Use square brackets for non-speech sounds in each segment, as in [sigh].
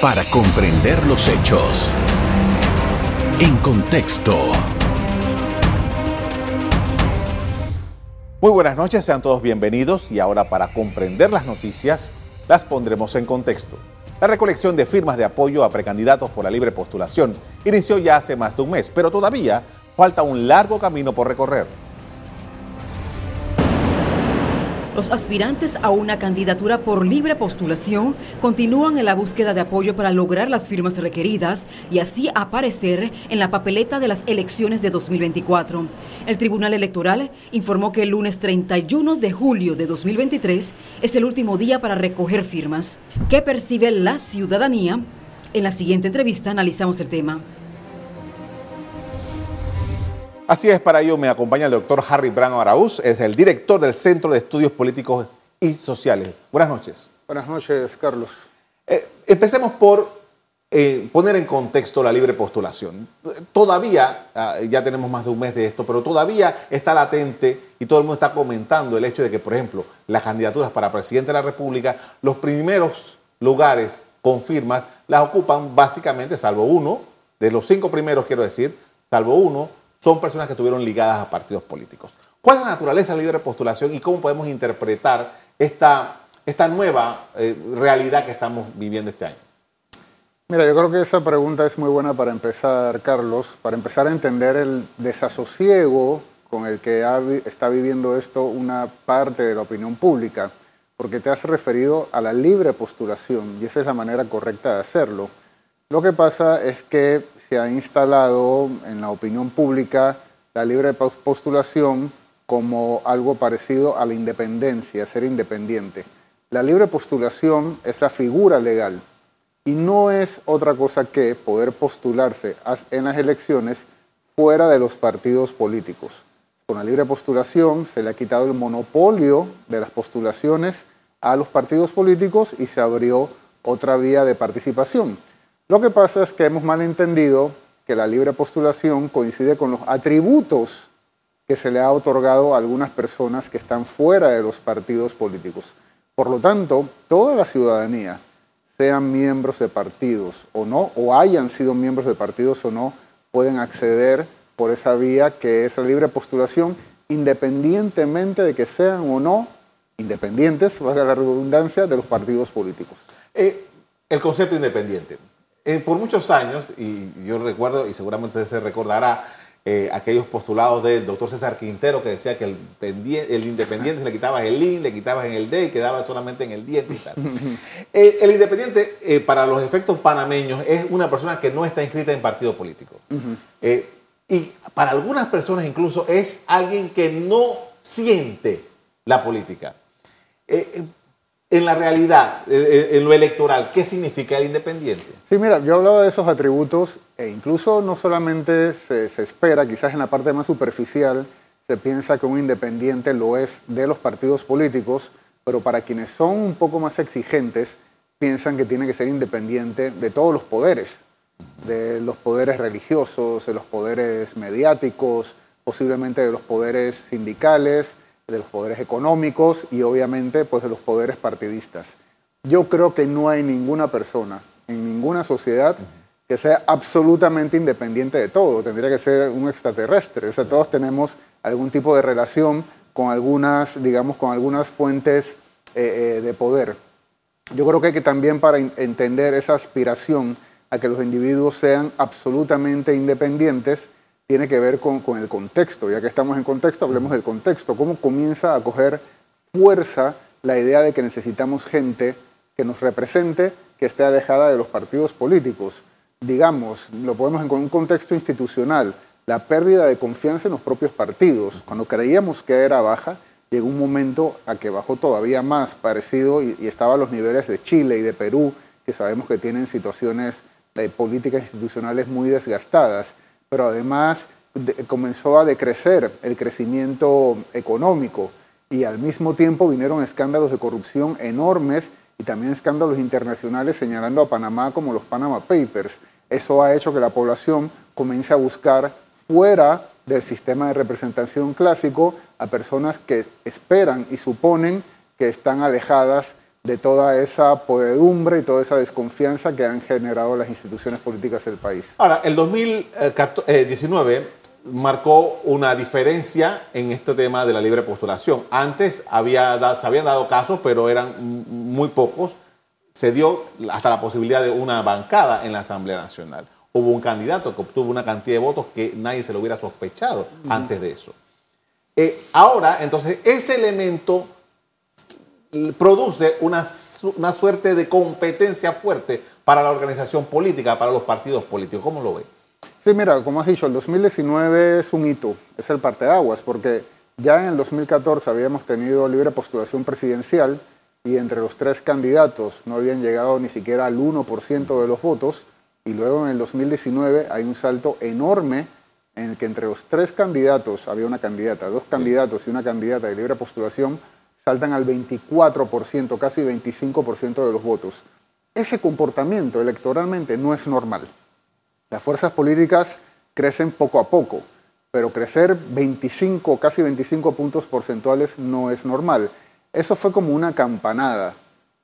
para comprender los hechos. En contexto. Muy buenas noches, sean todos bienvenidos y ahora para comprender las noticias las pondremos en contexto. La recolección de firmas de apoyo a precandidatos por la libre postulación inició ya hace más de un mes, pero todavía falta un largo camino por recorrer. Los aspirantes a una candidatura por libre postulación continúan en la búsqueda de apoyo para lograr las firmas requeridas y así aparecer en la papeleta de las elecciones de 2024. El Tribunal Electoral informó que el lunes 31 de julio de 2023 es el último día para recoger firmas. ¿Qué percibe la ciudadanía? En la siguiente entrevista analizamos el tema. Así es, para ello me acompaña el doctor Harry Brano Araúz, es el director del Centro de Estudios Políticos y Sociales. Buenas noches. Buenas noches, Carlos. Eh, empecemos por eh, poner en contexto la libre postulación. Todavía, ah, ya tenemos más de un mes de esto, pero todavía está latente y todo el mundo está comentando el hecho de que, por ejemplo, las candidaturas para presidente de la República, los primeros lugares con firmas las ocupan básicamente, salvo uno, de los cinco primeros quiero decir, salvo uno, son personas que estuvieron ligadas a partidos políticos. ¿Cuál es la naturaleza de la libre postulación y cómo podemos interpretar esta, esta nueva eh, realidad que estamos viviendo este año? Mira, yo creo que esa pregunta es muy buena para empezar, Carlos, para empezar a entender el desasosiego con el que está viviendo esto una parte de la opinión pública, porque te has referido a la libre postulación y esa es la manera correcta de hacerlo. Lo que pasa es que se ha instalado en la opinión pública la libre postulación como algo parecido a la independencia, ser independiente. La libre postulación es la figura legal y no es otra cosa que poder postularse en las elecciones fuera de los partidos políticos. Con la libre postulación se le ha quitado el monopolio de las postulaciones a los partidos políticos y se abrió otra vía de participación. Lo que pasa es que hemos malentendido que la libre postulación coincide con los atributos que se le ha otorgado a algunas personas que están fuera de los partidos políticos. Por lo tanto, toda la ciudadanía, sean miembros de partidos o no, o hayan sido miembros de partidos o no, pueden acceder por esa vía que es la libre postulación, independientemente de que sean o no independientes, valga la redundancia, de los partidos políticos. Eh, el concepto independiente. Eh, por muchos años, y yo recuerdo, y seguramente usted se recordará, eh, aquellos postulados del doctor César Quintero que decía que el, el independiente le quitabas el IN, le quitabas en el D y quedaba solamente en el diente y tal. [laughs] Eh, el independiente, para los efectos panameños, es una persona que no está inscrita en partido político. y para algunas personas incluso es alguien que no siente la política en la realidad, eh, eh, en lo electoral, ¿qué significa el independiente? Sí, mira, yo hablaba de esos atributos e incluso no solamente se, espera, quizás en la parte más superficial, se piensa que un independiente lo es de los partidos políticos, pero para quienes son un poco más exigentes, piensan que tiene que ser independiente de todos los poderes, de los poderes religiosos, de los poderes mediáticos, posiblemente de los poderes sindicales, de los poderes económicos y obviamente pues de los poderes partidistas. Yo creo que no hay ninguna persona en ninguna sociedad que sea absolutamente independiente de todo. Tendría que ser un extraterrestre. O sea, todos tenemos algún tipo de relación con algunas, digamos, con algunas fuentes eh, eh, de poder. Yo creo que, que también para entender esa aspiración a que los individuos sean absolutamente independientes, tiene que ver con, con, el contexto. Ya que estamos en contexto, hablemos del contexto. ¿Cómo comienza a coger fuerza la idea de que necesitamos gente que nos represente, que esté alejada de los partidos políticos? Digamos, lo podemos en un contexto institucional, la pérdida de confianza en los propios partidos. Cuando creíamos que era baja, llegó un momento a que bajó todavía más, parecido, y, estaba a los niveles de Chile y de Perú, que sabemos que tienen situaciones de políticas institucionales muy desgastadas pero además comenzó a decrecer el crecimiento económico y al mismo tiempo vinieron escándalos de corrupción enormes y también escándalos internacionales señalando a Panamá como los Panama Papers. Eso ha hecho que la población comience a buscar fuera del sistema de representación clásico a personas que esperan y suponen que están alejadas de toda esa podedumbre y toda esa desconfianza que han generado las instituciones políticas del país. Ahora, el 2019 marcó una diferencia en este tema de la libre postulación. Antes había, se habían dado casos, pero eran muy pocos. Se dio hasta la posibilidad de una bancada en la Asamblea Nacional. Hubo un candidato que obtuvo una cantidad de votos que nadie se lo hubiera sospechado antes de eso. Eh, ahora, entonces, ese elemento produce una, una, suerte de competencia fuerte para la organización política, para los partidos políticos. ¿Cómo lo ve? Sí, mira, como has dicho, el 2019 es un hito, es el parteaguas, porque ya en el 2014 habíamos tenido libre postulación presidencial y entre los tres candidatos no habían llegado ni siquiera al 1% de los votos, y luego en el 2019 hay un salto enorme en el que entre los tres candidatos, había una candidata, dos candidatos y una candidata de libre postulación, saltan al 24%, casi 25% de los votos. Ese comportamiento electoralmente no es normal. Las fuerzas políticas crecen poco a poco, pero crecer 25, casi 25 puntos porcentuales no es normal. Eso fue como una campanada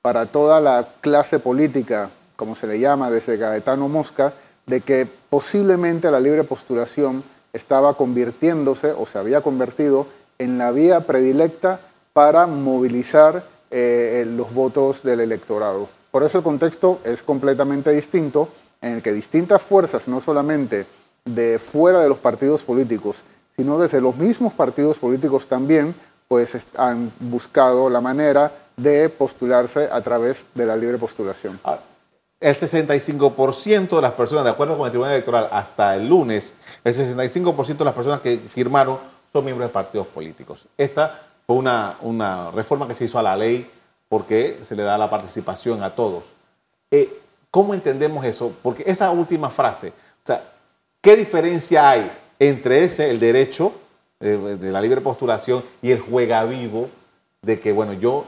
para toda la clase política, como se le llama desde Gaetano Mosca, de que posiblemente la libre postulación estaba convirtiéndose o se había convertido en la vía predilecta para movilizar eh, los votos del electorado. Por eso el contexto es completamente distinto, en el que distintas fuerzas, no solamente de fuera de los partidos políticos, sino desde los mismos partidos políticos también, pues han buscado la manera de postularse a través de la libre postulación. Ah, el 65% de las personas, de acuerdo con el Tribunal Electoral, hasta el lunes, el 65% de las personas que firmaron son miembros de partidos políticos. Esta fue una, una, reforma que se hizo a la ley porque se le da la participación a todos. Eh, ¿Cómo entendemos eso? Porque esa última frase, o sea, ¿qué diferencia hay entre ese, el derecho de, de la libre postulación y el juega vivo de que, bueno, yo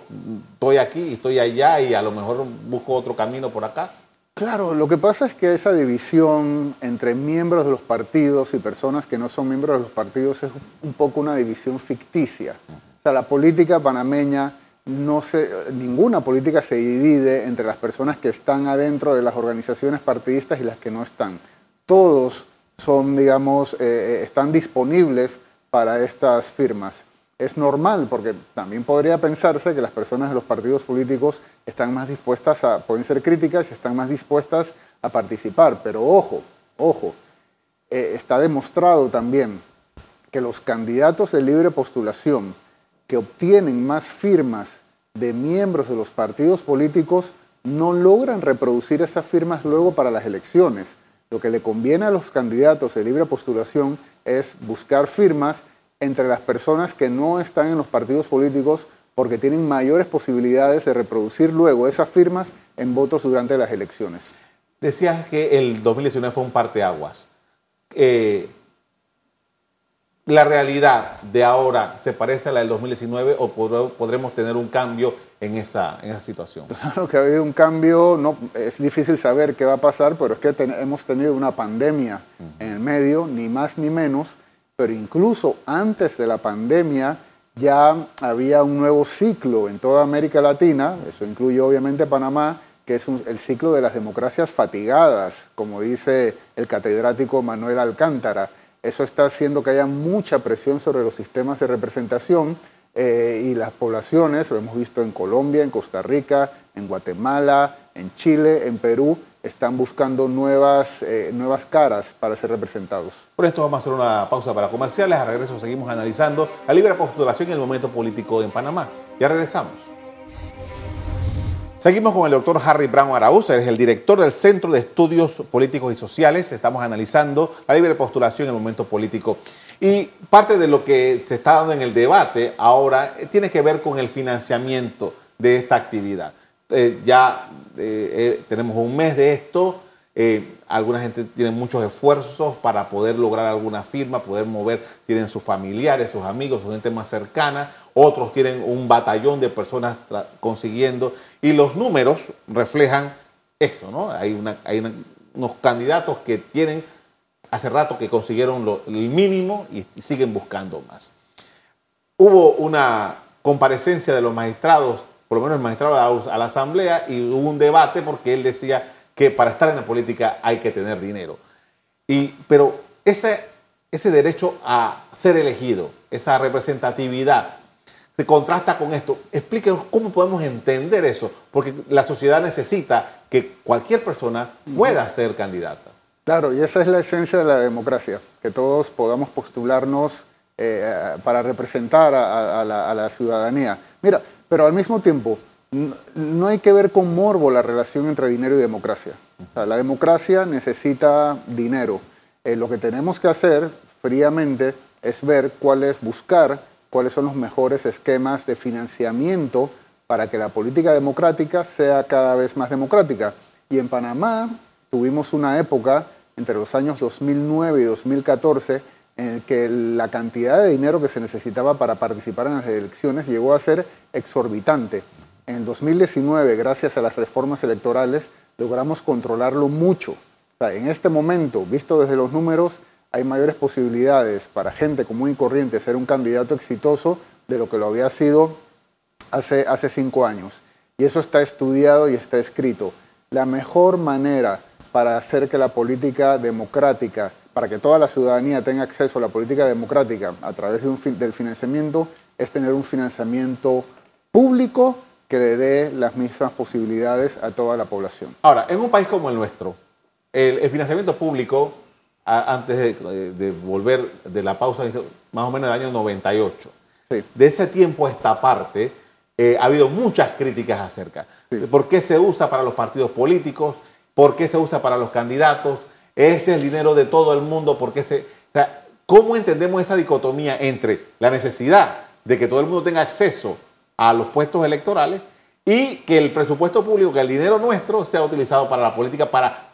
estoy aquí y estoy allá y a lo mejor busco otro camino por acá? Claro, lo que pasa es que esa división entre miembros de los partidos y personas que no son miembros de los partidos es un poco una división ficticia la política panameña, no se, ninguna política se divide entre las personas que están adentro de las organizaciones partidistas y las que no están. Todos son, digamos, eh, eh, están disponibles para estas firmas. Es normal, porque también podría pensarse que las personas de los partidos políticos están más dispuestas a, pueden ser críticas y están más dispuestas a participar, pero ojo, ojo, eh, está demostrado también que los candidatos de libre postulación que obtienen más firmas de miembros de los partidos políticos no logran reproducir esas firmas luego para las elecciones. Lo que le conviene a los candidatos de libre postulación es buscar firmas entre las personas que no están en los partidos políticos porque tienen mayores posibilidades de reproducir luego esas firmas en votos durante las elecciones. Decías que el 2019 fue un parteaguas. Eh, la realidad de ahora se parece a la del 2019 o podremos tener un cambio en esa, en esa situación? Claro que ha habido un cambio, no, es difícil saber qué va a pasar, pero es que hemos tenido una pandemia en el medio, ni más ni menos, pero incluso antes de la pandemia ya había un nuevo ciclo en toda América Latina, eso incluye obviamente Panamá, que es el ciclo de las democracias fatigadas, como dice el catedrático Manuel Alcántara eso está haciendo que haya mucha presión sobre los sistemas de representación eh, y las poblaciones, lo hemos visto en Colombia, en Costa Rica, en Guatemala, en Chile, en Perú, están buscando nuevas, eh, nuevas caras para ser representados. Por esto vamos a hacer una pausa para comerciales. A regreso seguimos analizando la libre postulación y el momento político en Panamá. Ya regresamos. Seguimos con el doctor Harry Brown Araúz, es el director del Centro de Estudios Políticos y Sociales. Estamos analizando la libre postulación en el momento político. Y parte de lo que se está dando en el debate ahora eh, tiene que ver con el financiamiento de esta actividad. Eh, ya eh, tenemos un mes de esto. Alguna gente tiene muchos esfuerzos para poder lograr alguna firma, poder mover, tienen sus familiares, sus amigos, su gente más cercana otros tienen un batallón de personas consiguiendo y los números reflejan eso, ¿no? Hay, unos candidatos que tienen hace rato que consiguieron el mínimo y, siguen buscando más. Hubo una comparecencia de los magistrados por lo menos el magistrado Arauz, a la asamblea y hubo un debate porque él decía que para estar en la política hay que tener dinero. Y, pero ese, ese derecho a ser elegido, esa representatividad, se contrasta con esto. Explíquenos cómo podemos entender eso, porque la sociedad necesita que cualquier persona pueda ser candidata. Claro, y esa es la esencia de la democracia, que todos podamos postularnos eh, para representar a, la, ciudadanía. Mira, pero al mismo tiempo, no hay que ver con morbo la relación entre dinero y democracia. la democracia necesita dinero. Eh, lo que tenemos que hacer fríamente es ver cuál es, buscar cuáles son los mejores esquemas de financiamiento para que la política democrática sea cada vez más democrática. Y en Panamá tuvimos una época entre los años 2009 y 2014 en el que la cantidad de dinero que se necesitaba para participar en las elecciones llegó a ser exorbitante. En el 2019, gracias a las reformas electorales, logramos controlarlo mucho. en este momento, visto desde los números, hay mayores posibilidades para gente común y corriente ser un candidato exitoso de lo que lo había sido hace, hace cinco años. Y eso está estudiado y está escrito. La mejor manera para hacer que la política democrática, para que toda la ciudadanía tenga acceso a la política democrática a través del financiamiento, es tener un financiamiento público que le dé las mismas posibilidades a toda la población. Ahora, en un país como el nuestro, el, el financiamiento público antes de, volver de la pausa, más o menos el año 98. De ese tiempo a esta parte, eh, ha habido muchas críticas acerca de por qué se usa para los partidos políticos, por qué se usa para los candidatos, ese es el dinero de todo el mundo, por qué se... O sea, ¿cómo entendemos esa dicotomía entre la necesidad de que todo el mundo tenga acceso a los puestos electorales y que el presupuesto público, que el dinero nuestro sea utilizado para la política, para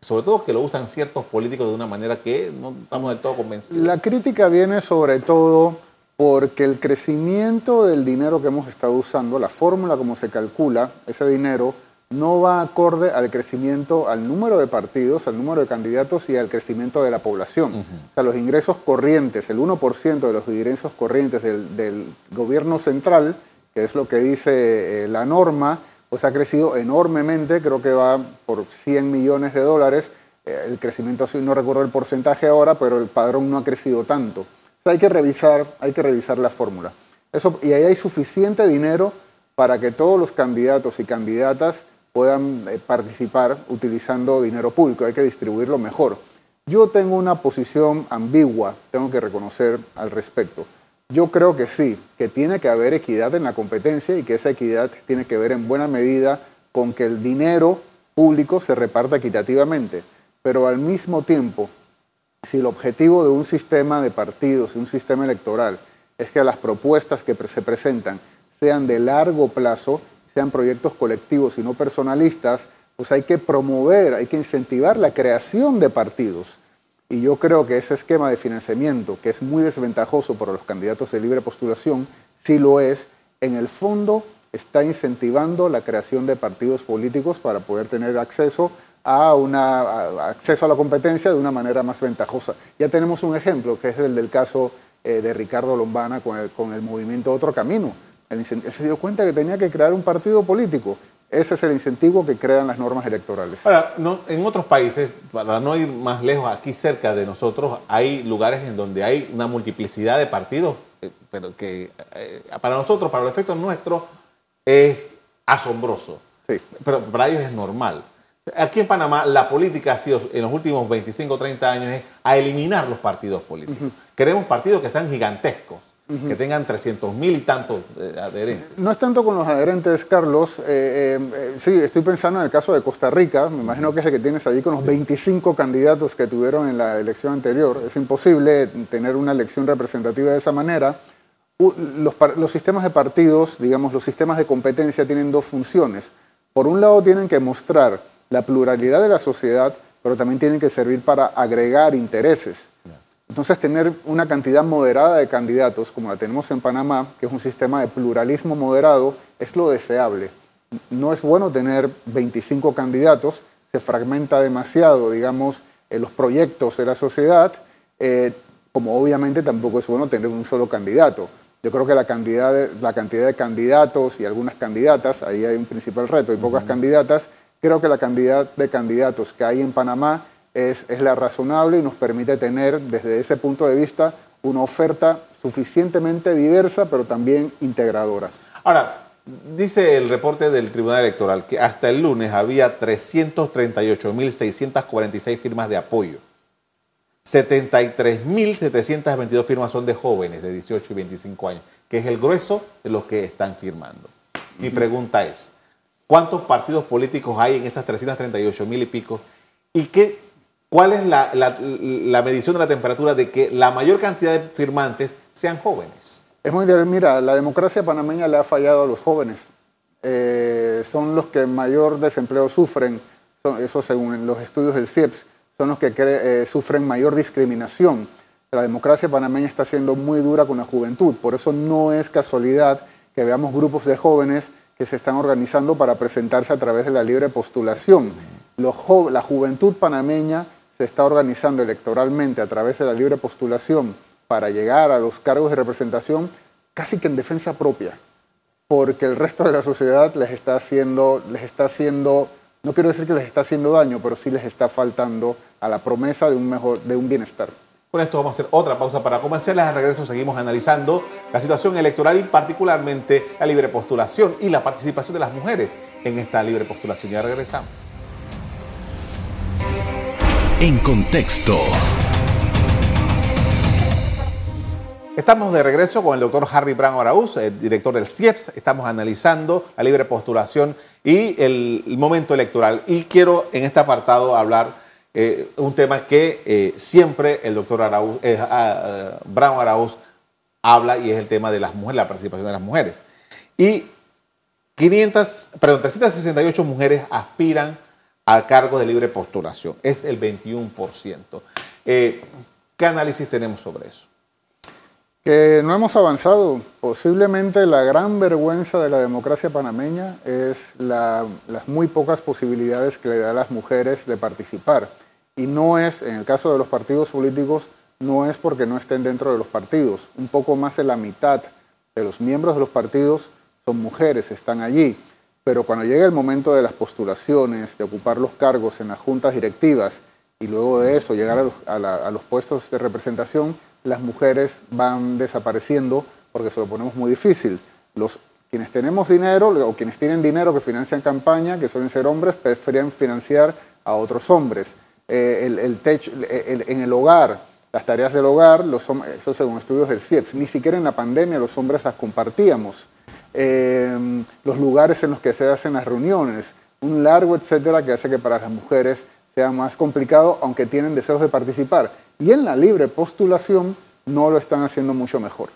sobre todo que lo usan ciertos políticos de una manera que no estamos del todo convencidos. La crítica viene sobre todo porque el crecimiento del dinero que hemos estado usando, la fórmula como se calcula ese dinero, no va acorde al crecimiento, al número de partidos, al número de candidatos y al crecimiento de la población. O sea, los ingresos corrientes, el 1% de los ingresos corrientes del, gobierno central, que es lo que dice eh, la norma, pues ha crecido enormemente, creo que va por 100 millones de dólares. Eh, el crecimiento, no recuerdo el porcentaje ahora, pero el padrón no ha crecido tanto. Hay que revisar, hay que revisar la fórmula. Eso, y ahí hay suficiente dinero para que todos los candidatos y candidatas puedan eh, participar utilizando dinero público. Hay que distribuirlo mejor. Yo tengo una posición ambigua, tengo que reconocer al respecto. Yo creo que sí, que tiene que haber equidad en la competencia y que esa equidad tiene que ver en buena medida con que el dinero público se reparta equitativamente. Pero al mismo tiempo, si el objetivo de un sistema de partidos, un sistema electoral, es que las propuestas que se presentan sean de largo plazo, sean proyectos colectivos y no personalistas, pues hay que promover, hay que incentivar la creación de partidos y yo creo que ese esquema de financiamiento, que es muy desventajoso para los candidatos de libre postulación, sí lo es, en el fondo está incentivando la creación de partidos políticos para poder tener acceso a, una, acceso a la competencia de una manera más ventajosa. Ya tenemos un ejemplo, que es el del caso eh, de Ricardo Lombana con el, con el movimiento Otro Camino. él se dio cuenta que tenía que crear un partido político ese es el incentivo que crean las normas electorales. Ahora, en otros países, para no ir más lejos, aquí cerca de nosotros, hay lugares en donde hay una multiplicidad de partidos, eh, pero que eh, para nosotros, para los efectos nuestros, es asombroso. Sí. Pero para ellos es normal. Aquí en Panamá la política ha sido en los últimos 25 o 30 años a eliminar los partidos políticos. Queremos partidos que sean gigantescos que tengan 300 mil y tantos eh, adherentes. No es tanto con los adherentes, Carlos. Eh, eh, sí, estoy pensando en el caso de Costa Rica. Me imagino que es el que tienes allí con los 25 candidatos que tuvieron en la elección anterior. Es imposible tener una elección representativa de esa manera. Los, los sistemas de partidos, digamos, los sistemas de competencia tienen dos funciones. Por un lado, tienen que mostrar la pluralidad de la sociedad, pero también tienen que servir para agregar intereses. Entonces, tener una cantidad moderada de candidatos, como la tenemos en Panamá, que es un sistema de pluralismo moderado, es lo deseable. No es bueno tener 25 candidatos, se fragmenta demasiado, digamos, en los proyectos de la sociedad, eh, como obviamente tampoco es bueno tener un solo candidato. Yo creo que la cantidad, de, la cantidad de candidatos y algunas candidatas, ahí hay un principal reto, y pocas candidatas, creo que la cantidad de candidatos que hay en Panamá es, es la razonable y nos permite tener desde ese punto de vista una oferta suficientemente diversa, pero también integradora. Ahora, dice el reporte del Tribunal Electoral que hasta el lunes había 338.646 firmas de apoyo. 73.722 firmas son de jóvenes de 18 y 25 años, que es el grueso de los que están firmando. Mi pregunta es, ¿cuántos partidos políticos hay en esas 338 mil y pico? ¿Y qué, cuál es la, medición de la temperatura de que la mayor cantidad de firmantes sean jóvenes? Es muy interesante. Mira, la democracia panameña le ha fallado a los jóvenes. Eh, son los que mayor desempleo sufren, eso según los estudios del CIEPS son los que eh, sufren mayor discriminación. La democracia panameña está siendo muy dura con la juventud, por eso no es casualidad que veamos grupos de jóvenes que se están organizando para presentarse a través de la libre postulación. la juventud panameña se está organizando electoralmente a través de la libre postulación para llegar a los cargos de representación casi que en defensa propia, porque el resto de la sociedad les está haciendo, les está haciendo no quiero decir que les está haciendo daño, pero sí les está faltando a la promesa de un, mejor, de un bienestar. Con esto vamos a hacer otra pausa para comerciales. Al regreso seguimos analizando la situación electoral y particularmente la libre postulación y la participación de las mujeres en esta libre postulación. Ya regresamos. En contexto. Estamos de regreso con el doctor Harry Brown Araúz, el director del CIEPS. Estamos analizando la libre postulación y el, momento electoral. Y quiero en este apartado hablar eh, un tema que eh, siempre el doctor Araúz, eh, ah, Brown Araúz habla y es el tema de las mujeres, la participación de las mujeres. Y 500, perdón, 368 mujeres aspiran al cargo de libre postulación. Es el 21%. ¿Qué análisis tenemos sobre eso? Que no hemos avanzado. Posiblemente la gran vergüenza de la democracia panameña es las muy pocas posibilidades que le da a las mujeres de participar. Y no es, en el caso de los partidos políticos, no es porque no estén dentro de los partidos. Un poco más de la mitad de los miembros de los partidos son mujeres, están allí. Pero cuando llega el momento de las postulaciones, de ocupar los cargos en las juntas directivas y luego de eso llegar a los puestos de representación, las mujeres van desapareciendo porque se lo ponemos muy difícil. Los, quienes tenemos dinero o quienes tienen dinero que financian campaña, que suelen ser hombres, prefieren financiar a otros hombres. Eh, el, el en el hogar, las tareas del hogar, los, eso según estudios del CIEPS, ni siquiera en la pandemia los hombres las compartíamos. Eh, los lugares en los que se hacen las reuniones, un largo etcétera que hace que para las mujeres sea más complicado, aunque tienen deseos de participar. Y en la libre postulación no lo están haciendo mucho mejor.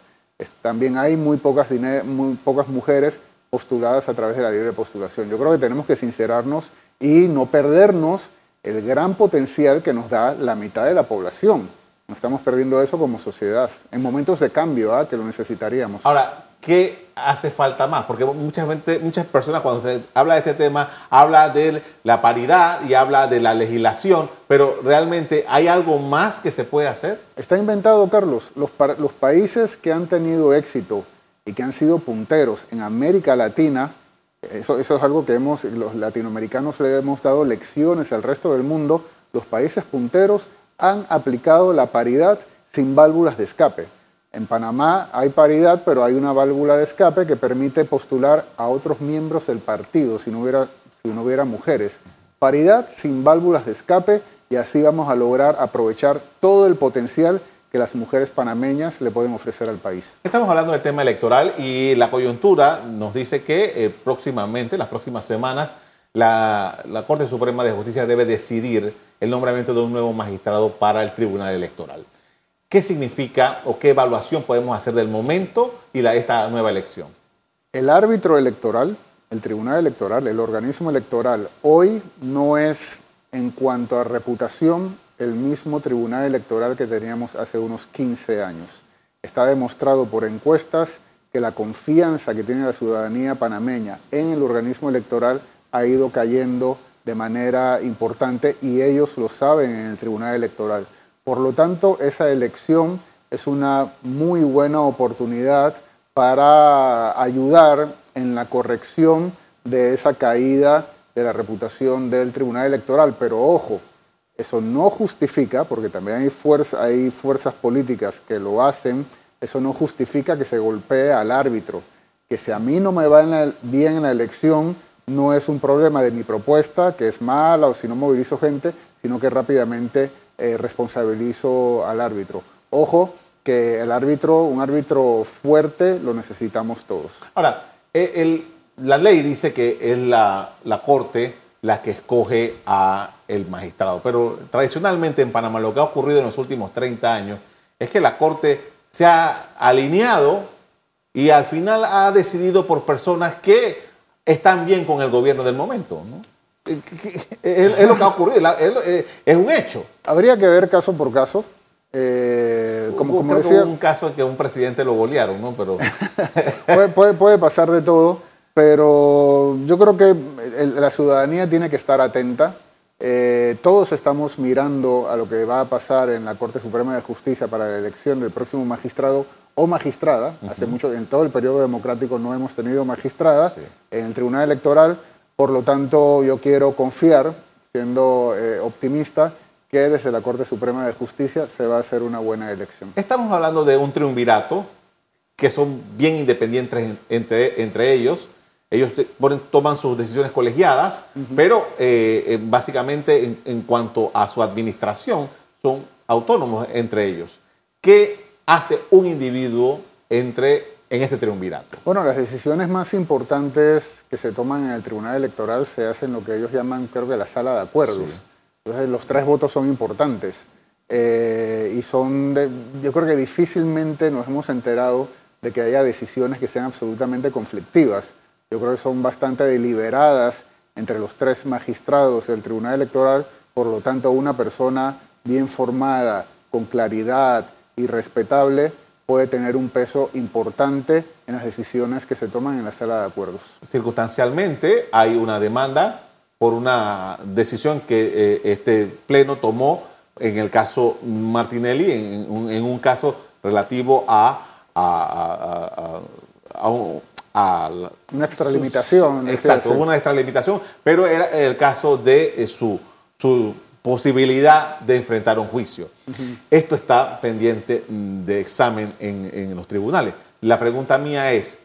También hay muy pocas, muy pocas mujeres postuladas a través de la libre postulación. Yo creo que tenemos que sincerarnos y no perdernos el gran potencial que nos da la mitad de la población. No estamos perdiendo eso como sociedad. En momentos de cambio, ¿ah? que lo necesitaríamos. Ahora, ¿qué hace falta más? Porque muchas, muchas personas cuando se habla de este tema, habla de la paridad y habla de la legislación, pero realmente hay algo más que se puede hacer. Está inventado, Carlos. Los, los países que han tenido éxito y que han sido punteros en América Latina, eso, eso es algo que hemos, los latinoamericanos le hemos dado lecciones al resto del mundo, los países punteros han aplicado la paridad sin válvulas de escape. En Panamá hay paridad, pero hay una válvula de escape que permite postular a otros miembros del partido si no hubiera, mujeres. Paridad sin válvulas de escape y así vamos a lograr aprovechar todo el potencial que las mujeres panameñas le pueden ofrecer al país. Estamos hablando del tema electoral y la coyuntura nos dice que eh, próximamente, las próximas semanas, la, la Corte Suprema de Justicia debe decidir el nombramiento de un nuevo magistrado para el Tribunal Electoral. ¿Qué significa o qué evaluación podemos hacer del momento y de esta nueva elección? El árbitro electoral, el tribunal electoral, el organismo electoral, hoy no es en cuanto a reputación el mismo tribunal electoral que teníamos hace unos 15 años. Está demostrado por encuestas que la confianza que tiene la ciudadanía panameña en el organismo electoral ha ido cayendo de manera importante y ellos lo saben en el tribunal electoral. Por lo tanto, esa elección es una muy buena oportunidad para ayudar en la corrección de esa caída de la reputación del Tribunal Electoral. Pero ojo, eso no justifica, porque también hay, hay fuerzas políticas que lo hacen, eso no justifica que se golpee al árbitro. Que si a mí no me va bien en la elección, no es un problema de mi propuesta, que es mala o si no movilizo gente, sino que rápidamente eh, responsabilizo al árbitro. Ojo, que el árbitro, un árbitro fuerte, lo necesitamos todos. Ahora, eh, la ley dice que es la, la Corte la que escoge a el magistrado, pero tradicionalmente en Panamá lo que ha ocurrido en los últimos 30 años es que la Corte se ha alineado y al final ha decidido por personas que están bien con el gobierno del momento. ¿no? Es, lo que ha ocurrido, es un hecho. Habría que ver caso por caso. Eh, como, como decía, un caso en que un presidente lo golearon, ¿no? Pero [laughs] puede, puede, pasar de todo, pero yo creo que la ciudadanía tiene que estar atenta. Eh, todos estamos mirando a lo que va a pasar en la Corte Suprema de Justicia para la elección del próximo magistrado o magistrada. Hace mucho, en todo el periodo democrático no hemos tenido magistrada en el Tribunal Electoral. Por lo tanto, yo quiero confiar, siendo eh, optimista, que desde la Corte Suprema de Justicia se va a hacer una buena elección. Estamos hablando de un triunvirato que son bien independientes entre, entre ellos. Ellos toman sus decisiones colegiadas, pero eh, eh, básicamente en, cuanto a su administración son autónomos entre ellos. ¿Qué hace un individuo entre, en este triunvirato? Bueno, las decisiones más importantes que se toman en el Tribunal Electoral se hacen en lo que ellos llaman, creo que la sala de acuerdos. Entonces los tres votos son importantes. Eh, y son, yo creo que difícilmente nos hemos enterado de que haya decisiones que sean absolutamente conflictivas. Yo creo que son bastante deliberadas entre los tres magistrados del Tribunal Electoral, por lo tanto una persona bien formada, con claridad y respetable puede tener un peso importante en las decisiones que se toman en la sala de acuerdos. Circunstancialmente hay una demanda por una decisión que eh, este pleno tomó en el caso Martinelli, en, un, caso relativo a, a, una extralimitación. Exacto, una extralimitación, pero era el caso de eh, su, su posibilidad de enfrentar un juicio. Esto está pendiente de examen en, en los tribunales. La pregunta mía es,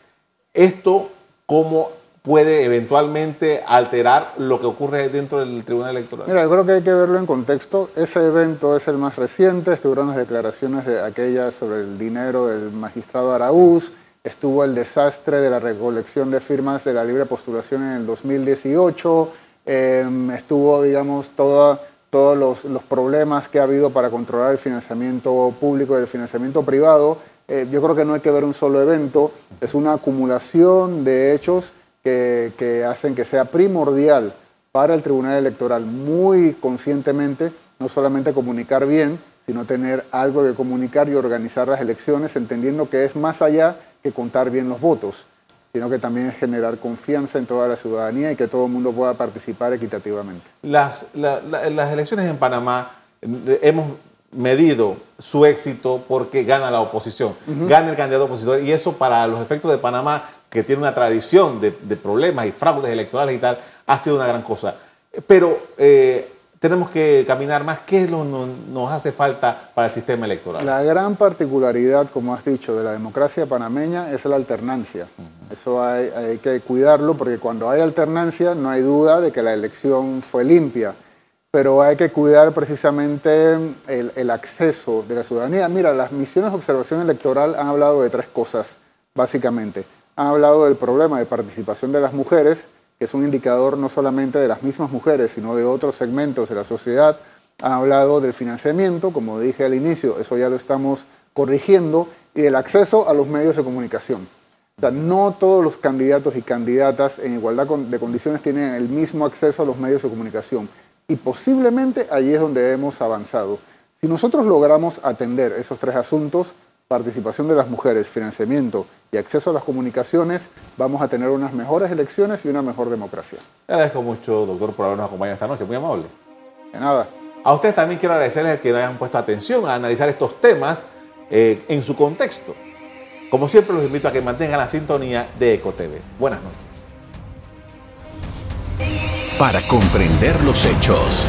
¿esto cómo puede eventualmente alterar lo que ocurre dentro del Tribunal Electoral? Mira, yo creo que hay que verlo en contexto. Ese evento es el más reciente, estuvieron las declaraciones de aquellas sobre el dinero del magistrado Araúz, estuvo el desastre de la recolección de firmas de la libre postulación en el 2018, em, estuvo, digamos, toda, todos los, problemas que ha habido para controlar el financiamiento público y el financiamiento privado. Eh, yo creo que no hay que ver un solo evento, es una acumulación de hechos que, hacen que sea primordial para el Tribunal Electoral muy conscientemente no solamente comunicar bien, sino tener algo que comunicar y organizar las elecciones, entendiendo que es más allá que contar bien los votos, sino que también es generar confianza en toda la ciudadanía y que todo el mundo pueda participar equitativamente. Las, las elecciones en Panamá hemos medido su éxito porque gana la oposición, gana el candidato opositor y eso para los efectos de Panamá que tiene una tradición de, problemas y fraudes electorales y tal, ha sido una gran cosa. Pero eh, tenemos que caminar más. ¿Qué es lo que nos hace falta para el sistema electoral? La gran particularidad, como has dicho, de la democracia panameña es la alternancia. Eso hay, hay, que cuidarlo porque cuando hay alternancia no hay duda de que la elección fue limpia. Pero hay que cuidar precisamente el, el acceso de la ciudadanía. Mira, las misiones de observación electoral han hablado de tres cosas, básicamente ha hablado del problema de participación de las mujeres, que es un indicador no solamente de las mismas mujeres, sino de otros segmentos de la sociedad. Ha hablado del financiamiento, como dije al inicio, eso ya lo estamos corrigiendo, y del acceso a los medios de comunicación. No todos los candidatos y candidatas en igualdad de condiciones tienen el mismo acceso a los medios de comunicación. Y posiblemente allí es donde hemos avanzado. Si nosotros logramos atender esos tres asuntos, participación de las mujeres, financiamiento y acceso a las comunicaciones, vamos a tener unas mejores elecciones y una mejor democracia. Le agradezco mucho, doctor, por habernos acompañado esta noche. Muy amable. De nada. A ustedes también quiero agradecerles que hayan puesto atención a analizar estos temas eh, en su contexto. Como siempre, los invito a que mantengan la sintonía de EcoTV. Buenas noches. Para comprender los hechos